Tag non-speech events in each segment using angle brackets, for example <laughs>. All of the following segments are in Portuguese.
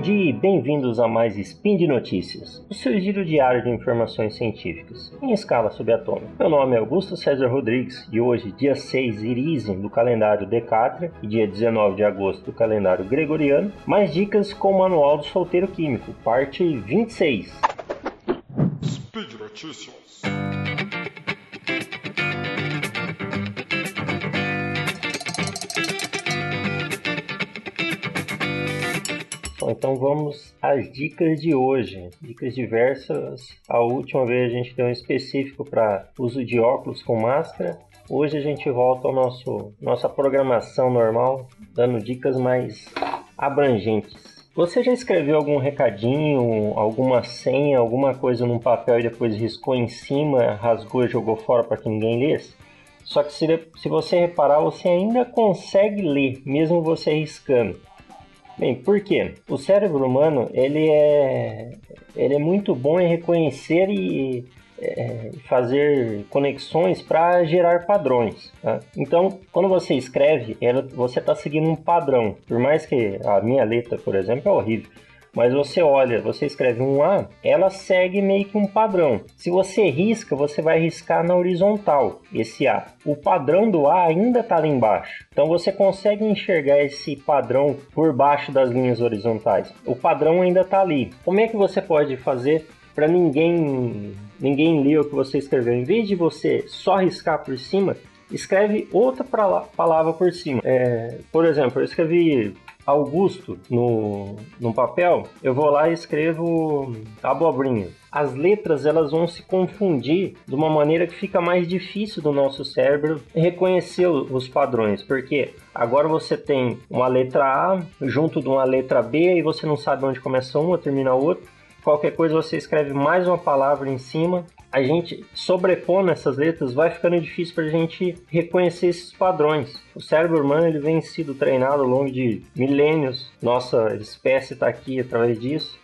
Bom dia e bem-vindos a mais Spin de Notícias, o seu giro diário de informações científicas, em escala subatômica. Meu nome é Augusto César Rodrigues e hoje, dia 6 Irizem do calendário Decátria e dia 19 de agosto do calendário Gregoriano, mais dicas com o Manual do Solteiro Químico, parte 26. Speed Notícias. Então vamos às dicas de hoje. Dicas diversas. A última vez a gente deu um específico para uso de óculos com máscara. Hoje a gente volta ao nosso nossa programação normal, dando dicas mais abrangentes. Você já escreveu algum recadinho, alguma senha, alguma coisa num papel e depois riscou em cima, rasgou e jogou fora para que ninguém lesse? Só que se, se você reparar, você ainda consegue ler, mesmo você riscando. Bem, por quê? O cérebro humano ele é, ele é muito bom em reconhecer e é, fazer conexões para gerar padrões. Tá? Então, quando você escreve, ela, você está seguindo um padrão. Por mais que a minha letra, por exemplo, é horrível mas você olha, você escreve um A, ela segue meio que um padrão. Se você risca, você vai riscar na horizontal esse A. O padrão do A ainda está lá embaixo. Então você consegue enxergar esse padrão por baixo das linhas horizontais. O padrão ainda está ali. Como é que você pode fazer para ninguém ninguém ler o que você escreveu? Em vez de você só riscar por cima, escreve outra palavra por cima. É, por exemplo, eu escrevi Augusto no, no papel, eu vou lá e escrevo abobrinha. As letras elas vão se confundir de uma maneira que fica mais difícil do nosso cérebro reconhecer os padrões, porque agora você tem uma letra A junto de uma letra B e você não sabe onde começa uma, termina a outra. Qualquer coisa você escreve mais uma palavra em cima a gente sobrepondo essas letras vai ficando difícil para a gente reconhecer esses padrões. O cérebro humano ele vem sido treinado ao longo de milênios, nossa espécie está aqui através disso.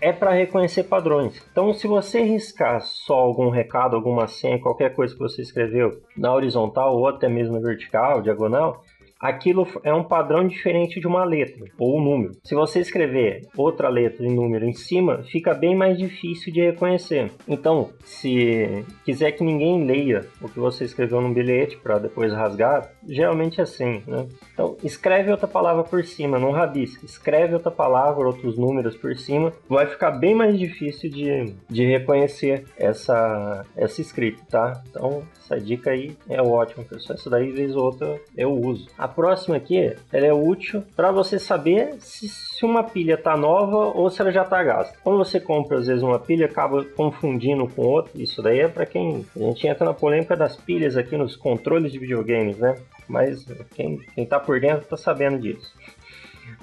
É para reconhecer padrões. Então, se você riscar só algum recado, alguma senha, qualquer coisa que você escreveu na horizontal ou até mesmo na vertical, diagonal, aquilo é um padrão diferente de uma letra ou um número. Se você escrever outra letra e número em cima, fica bem mais difícil de reconhecer. Então, se quiser que ninguém leia o que você escreveu no bilhete para depois rasgar, geralmente é assim, né? Então, escreve outra palavra por cima, não rabisca. Escreve outra palavra, outros números por cima, vai ficar bem mais difícil de, de reconhecer essa, essa escrita, tá? Então, essa dica aí é ótima, pessoal. Essa daí, vez ou outra, eu uso. A próxima aqui, ela é útil para você saber se, se uma pilha está nova ou se ela já está gasta. Quando você compra, às vezes, uma pilha, acaba confundindo com outra. Isso daí é para quem... A gente entra na polêmica das pilhas aqui nos controles de videogames, né? Mas quem, quem tá por dentro está sabendo disso.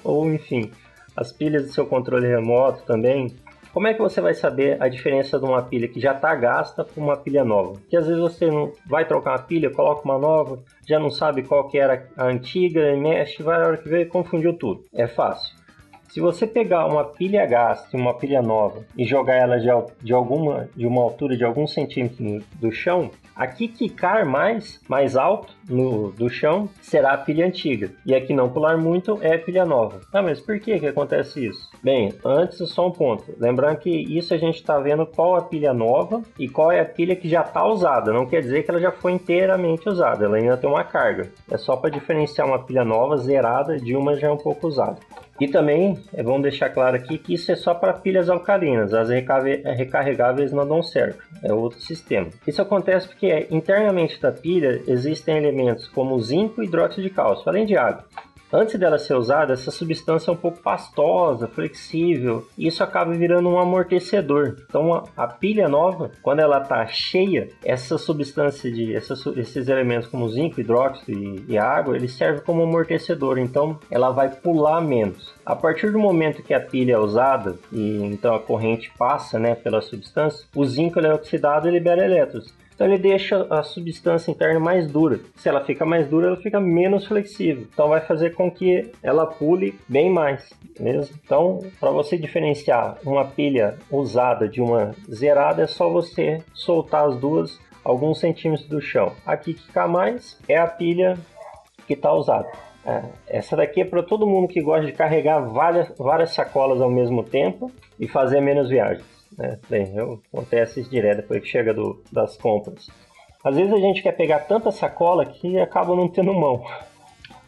Ou, enfim, as pilhas do seu controle remoto também como é que você vai saber a diferença de uma pilha que já está gasta para uma pilha nova? Que às vezes você não vai trocar uma pilha, coloca uma nova, já não sabe qual que era a antiga, mexe, vai a hora que vê confundiu tudo. É fácil. Se você pegar uma pilha gasta uma pilha nova e jogar ela de, de, alguma de uma altura de alguns centímetros do chão, aqui quicar mais, mais alto no, do chão será a pilha antiga. E aqui não pular muito é a pilha nova. Ah, mas por que que acontece isso? Bem, antes só um ponto. Lembrando que isso a gente está vendo qual é a pilha nova e qual é a pilha que já está usada. Não quer dizer que ela já foi inteiramente usada. Ela ainda tem uma carga. É só para diferenciar uma pilha nova zerada de uma já um pouco usada. E também é bom deixar claro aqui que isso é só para pilhas alcalinas, as recarregáveis não dão certo, é outro sistema. Isso acontece porque internamente da pilha existem elementos como zinco e hidróxido de cálcio, além de água. Antes dela ser usada, essa substância é um pouco pastosa, flexível, e isso acaba virando um amortecedor. Então, a, pilha nova, quando ela está cheia, essa substância de essas, esses elementos como zinco, hidróxido e, e água, eles servem como amortecedor. Então, ela vai pular menos. A partir do momento que a pilha é usada e então a corrente passa, né, pela substância, o zinco é oxidado e libera elétrons. Então ele deixa a substância interna mais dura. Se ela fica mais dura, ela fica menos flexível. Então vai fazer com que ela pule bem mais, beleza? Então, para você diferenciar uma pilha usada de uma zerada, é só você soltar as duas alguns centímetros do chão. Aqui que fica mais é a pilha que está usada. É, essa daqui é para todo mundo que gosta de carregar várias, várias sacolas ao mesmo tempo e fazer menos viagens. Né? Bem, eu, acontece isso direto depois que chega do, das compras. Às vezes a gente quer pegar tanta sacola que acaba não tendo mão. <laughs>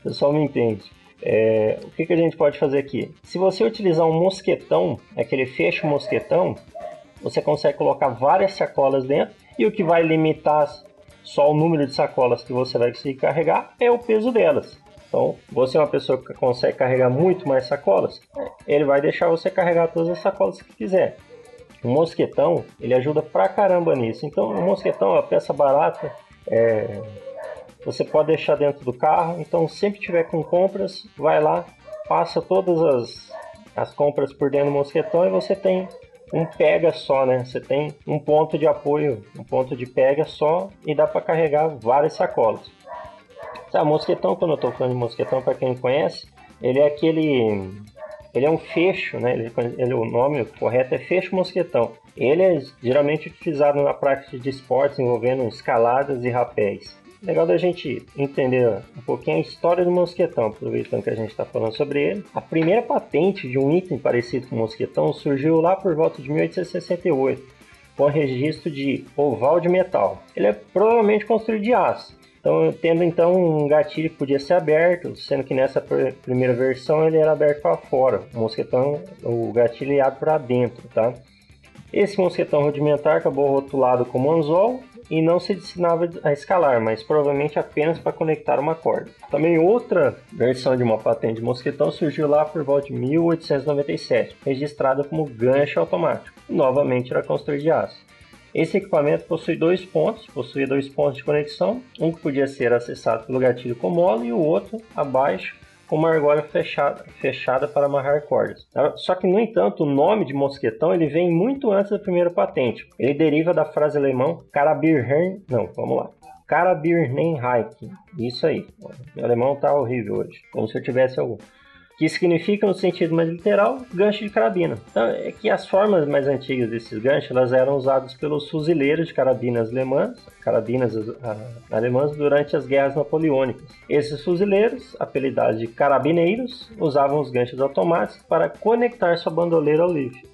O pessoal me entende. É, o que, que a gente pode fazer aqui? Se você utilizar um mosquetão, aquele fecho mosquetão, você consegue colocar várias sacolas dentro e o que vai limitar só o número de sacolas que você vai conseguir carregar é o peso delas. Então, você é uma pessoa que consegue carregar muito mais sacolas, ele vai deixar você carregar todas as sacolas que quiser. O mosquetão, ele ajuda pra caramba nisso. Então, o mosquetão é uma peça barata, é... você pode deixar dentro do carro. Então, sempre tiver com compras, vai lá, passa todas as, as compras por dentro do mosquetão e você tem um pega só, né? Você tem um ponto de apoio, um ponto de pega só e dá para carregar várias sacolas. Sabe, mosquetão, quando eu estou falando de mosquetão, para quem conhece, ele é aquele. Ele é um fecho, né? Ele, ele, o nome correto é fecho mosquetão. Ele é geralmente utilizado na prática de esportes envolvendo escaladas e rapéis. Legal da gente entender um pouquinho a história do mosquetão, aproveitando que a gente está falando sobre ele. A primeira patente de um item parecido com o mosquetão surgiu lá por volta de 1868, com registro de oval de metal. Ele é provavelmente construído de aço, então, tendo então um gatilho que podia ser aberto, sendo que nessa primeira versão ele era aberto para fora, o mosquetão, o gatilho ia para dentro, tá? Esse mosquetão rudimentar acabou rotulado como anzol e não se destinava a escalar, mas provavelmente apenas para conectar uma corda. Também outra versão de uma patente de mosquetão surgiu lá por volta de 1897, registrada como gancho automático. Novamente era construído de aço. Esse equipamento possui dois pontos, possuía dois pontos de conexão, um que podia ser acessado pelo gatilho com mola e o outro abaixo com uma argola fechada, fechada para amarrar cordas. Só que, no entanto, o nome de mosquetão ele vem muito antes da primeira patente. Ele deriva da frase alemão Karabirhen... Não, vamos lá. Karabirnenreich. Isso aí. Meu alemão tá horrível hoje, como se eu tivesse algum que significa no sentido mais literal gancho de carabina. Então, é que as formas mais antigas desses ganchos elas eram usadas pelos fuzileiros de carabinas alemãs, carabinas uh, alemãs durante as guerras napoleônicas. Esses fuzileiros, apelidados de carabineiros, usavam os ganchos automáticos para conectar sua bandoleira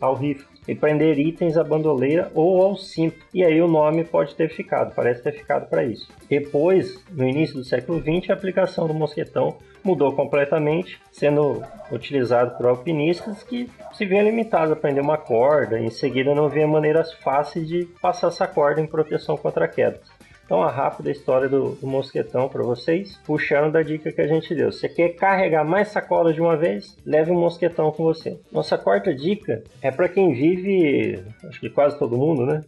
ao, rifle e prender itens à bandoleira ou ao cinto. E aí o nome pode ter ficado, parece ter ficado para isso. Depois, no início do século XX, a aplicação do mosquetão mudou completamente, sendo utilizado por alpinistas que se viam limitados a prender uma corda, em seguida não via maneiras fáceis de passar essa corda em proteção contra quedas. Então, a rápida história do, do mosquetão para vocês, puxando da dica que a gente deu. Você quer carregar mais sacolas de uma vez? Leve um mosquetão com você. Nossa quarta dica é para quem vive, acho que quase todo mundo, né?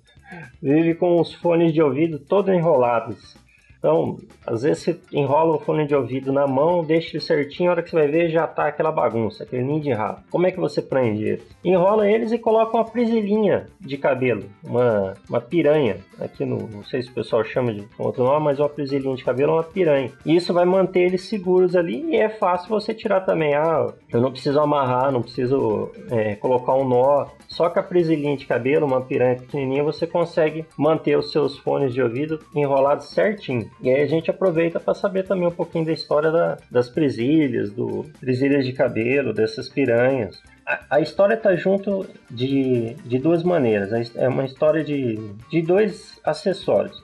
Vive com os fones de ouvido todos enrolados. Então, às vezes você enrola o fone de ouvido na mão, deixa ele certinho, a hora que você vai ver já tá aquela bagunça, aquele ninho de rato. Como é que você prende eles? Enrola eles e coloca uma presilhinha de cabelo, uma, uma piranha. Aqui no, não sei se o pessoal chama de outro nome, mas uma presilhinha de cabelo é uma piranha. E isso vai manter eles seguros ali e é fácil você tirar também. Ah, eu não preciso amarrar, não preciso é, colocar um nó. Só com a presilhinha de cabelo, uma piranha pequenininha, você consegue manter os seus fones de ouvido enrolados certinho. E aí a gente aproveita para saber também um pouquinho da história da, das presilhas, do presilhas de cabelo, dessas piranhas. A, a história está junto de, de duas maneiras. É uma história de, de dois acessórios.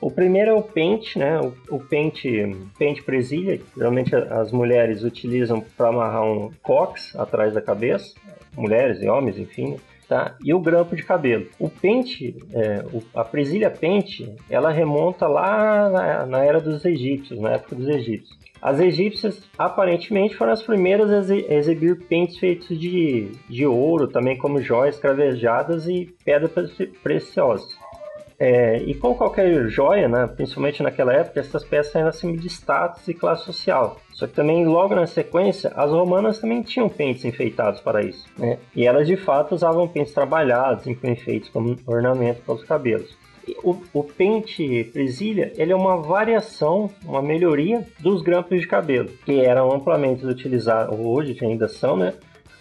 O primeiro é o pente, né? O, o pente, pente presilha, geralmente as mulheres utilizam para amarrar um cox atrás da cabeça, mulheres e homens, enfim tá? E o grampo de cabelo. O pente, é, o, a presilha pente, ela remonta lá na, na, era dos egípcios, na época dos egípcios. As egípcias aparentemente foram as primeiras a exibir pentes feitos de, de ouro, também como joias cravejadas e pedras preciosas. É, e como qualquer joia, né, principalmente naquela época, essas peças eram acima de status e classe social. Só que também, logo na sequência, as romanas também tinham pentes enfeitados para isso. Né? E elas, de fato, usavam pentes trabalhados, com enfeites como ornamento para os cabelos. O, o, pente presilha ele é uma variação, uma melhoria dos grampos de cabelo, que eram amplamente utilizados, hoje ainda são, né,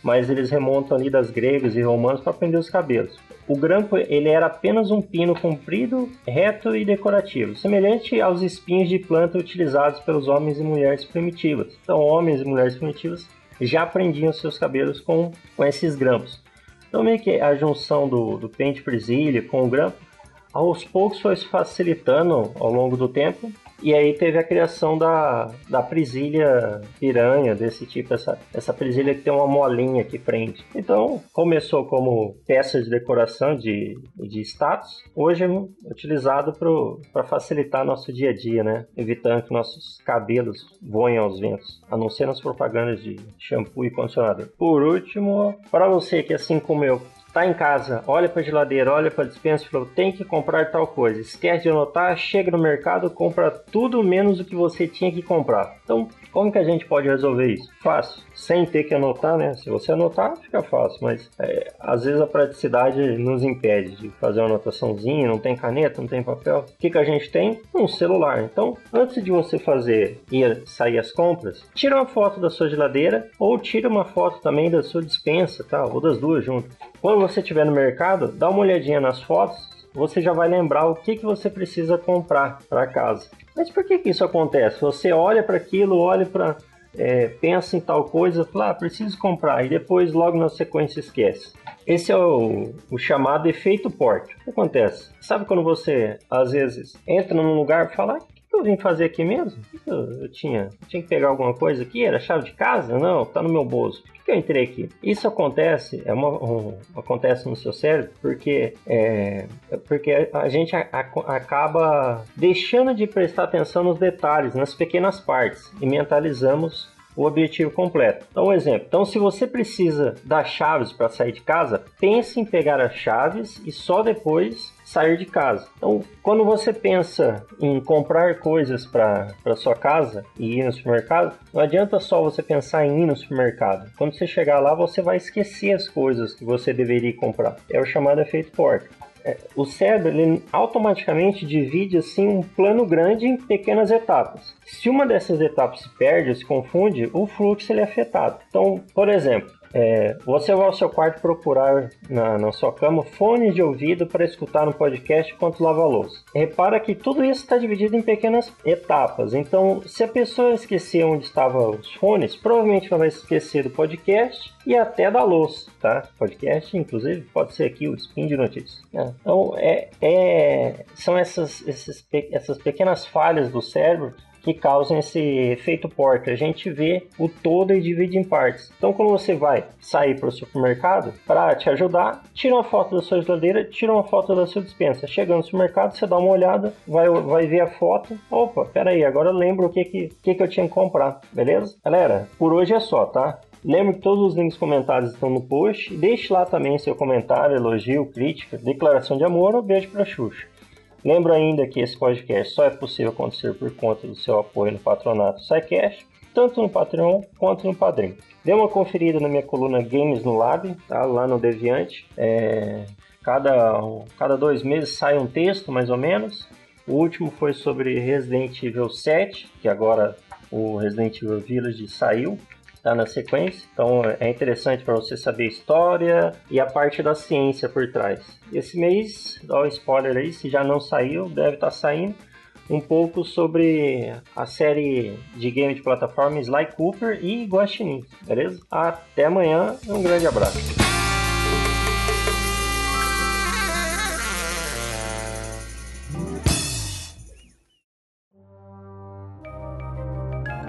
mas eles remontam ali das gregas e romanos para prender os cabelos. O grampo ele era apenas um pino comprido, reto e decorativo, semelhante aos espinhos de planta utilizados pelos homens e mulheres primitivas. Então, homens e mulheres primitivas já prendiam seus cabelos com, com esses grampos. Então, meio que a junção do, do pente presilha com o grampo, aos poucos foi se facilitando ao longo do tempo e aí teve a criação da, da presilha piranha, desse tipo, essa, essa presilha que tem uma molinha que prende. Então, começou como peça de decoração de, de status, hoje é utilizado para facilitar nosso dia a dia, né? Evitando que nossos cabelos voem aos ventos, a não ser nas propagandas de shampoo e condicionador. Por último, para você que assim como eu tá em casa, olha para a geladeira, olha para a dispensa e falou: tem que comprar tal coisa. Esquece de anotar, chega no mercado, compra tudo menos o que você tinha que comprar. Então, como que a gente pode resolver isso? Fácil, sem ter que anotar, né? Se você anotar, fica fácil, mas é, às vezes a praticidade nos impede de fazer uma anotaçãozinha, não tem caneta, não tem papel. O que, que a gente tem? Um celular. Então, antes de você fazer ir sair as compras, tira uma foto da sua geladeira ou tira uma foto também da sua dispensa, tá? Ou das duas juntas. Quando você estiver no mercado, dá uma olhadinha nas fotos, você já vai lembrar o que, que você precisa comprar para casa. Mas por que, que isso acontece? Você olha para aquilo, olha para. É, pensa em tal coisa, fala, ah, preciso comprar, e depois logo na sequência esquece. Esse é o, o chamado efeito porte. O que acontece? Sabe quando você, às vezes, entra num lugar e fala, eu vim fazer aqui mesmo? Eu, eu, tinha, tinha que pegar alguma coisa aqui? Era chave de casa? Não, tá no meu bolso. Por que, que eu entrei aqui? Isso acontece, é uma, um, acontece no seu cérebro porque, é, porque a gente a, a, acaba deixando de prestar atenção nos detalhes, nas pequenas partes e mentalizamos o objetivo completo. Então, um exemplo. Então, se você precisa das chaves para sair de casa, pense em pegar as chaves e só depois sair de casa. Então, quando você pensa em comprar coisas para sua casa e ir no supermercado, não adianta só você pensar em ir no supermercado. Quando você chegar lá, você vai esquecer as coisas que você deveria comprar. É o chamado efeito porta. É, o cérebro ele automaticamente divide assim um plano grande em pequenas etapas. Se uma dessas etapas se perde, se confunde, o fluxo ele é afetado. Então, por exemplo, é, você vai ao seu quarto procurar na, na sua cama fones de ouvido para escutar um podcast enquanto lava a louça. Repara que tudo isso está dividido em pequenas etapas. Então, se a pessoa esquecer onde estavam os fones, provavelmente ela vai esquecer do podcast e até da louça, tá? Podcast, inclusive, pode ser aqui o Spin de Notícias. Né? Então, é, é, são essas, esses, essas pequenas falhas do cérebro que causam esse efeito porta. A gente vê o todo e divide em partes. Então, quando você vai sair para o supermercado, para te ajudar, tira uma foto da sua geladeira, tira uma foto da sua dispensa. Chegando no supermercado, você dá uma olhada, vai, vai ver a foto. Opa, peraí, agora eu lembro o que, que, que, que eu tinha que comprar, beleza? Galera, por hoje é só, tá? Lembre que todos os links comentados estão no post. Deixe lá também seu comentário, elogio, crítica, declaração de amor ou beijo para Xuxa. Lembro ainda que esse podcast só é possível acontecer por conta do seu apoio no patronato SciCast, tanto no Patreon quanto no Padrim. Dê uma conferida na minha coluna Games no Lab, tá? lá no Deviante. É... Cada, cada dois meses sai um texto, mais ou menos. O último foi sobre Resident Evil 7, que agora o Resident Evil Village saiu tá na sequência. Então é interessante para você saber a história e a parte da ciência por trás. Esse mês, dá um spoiler aí, se já não saiu, deve estar tá saindo um pouco sobre a série de game de plataforma Sly Cooper e Guaxinim, beleza? Até amanhã, um grande abraço.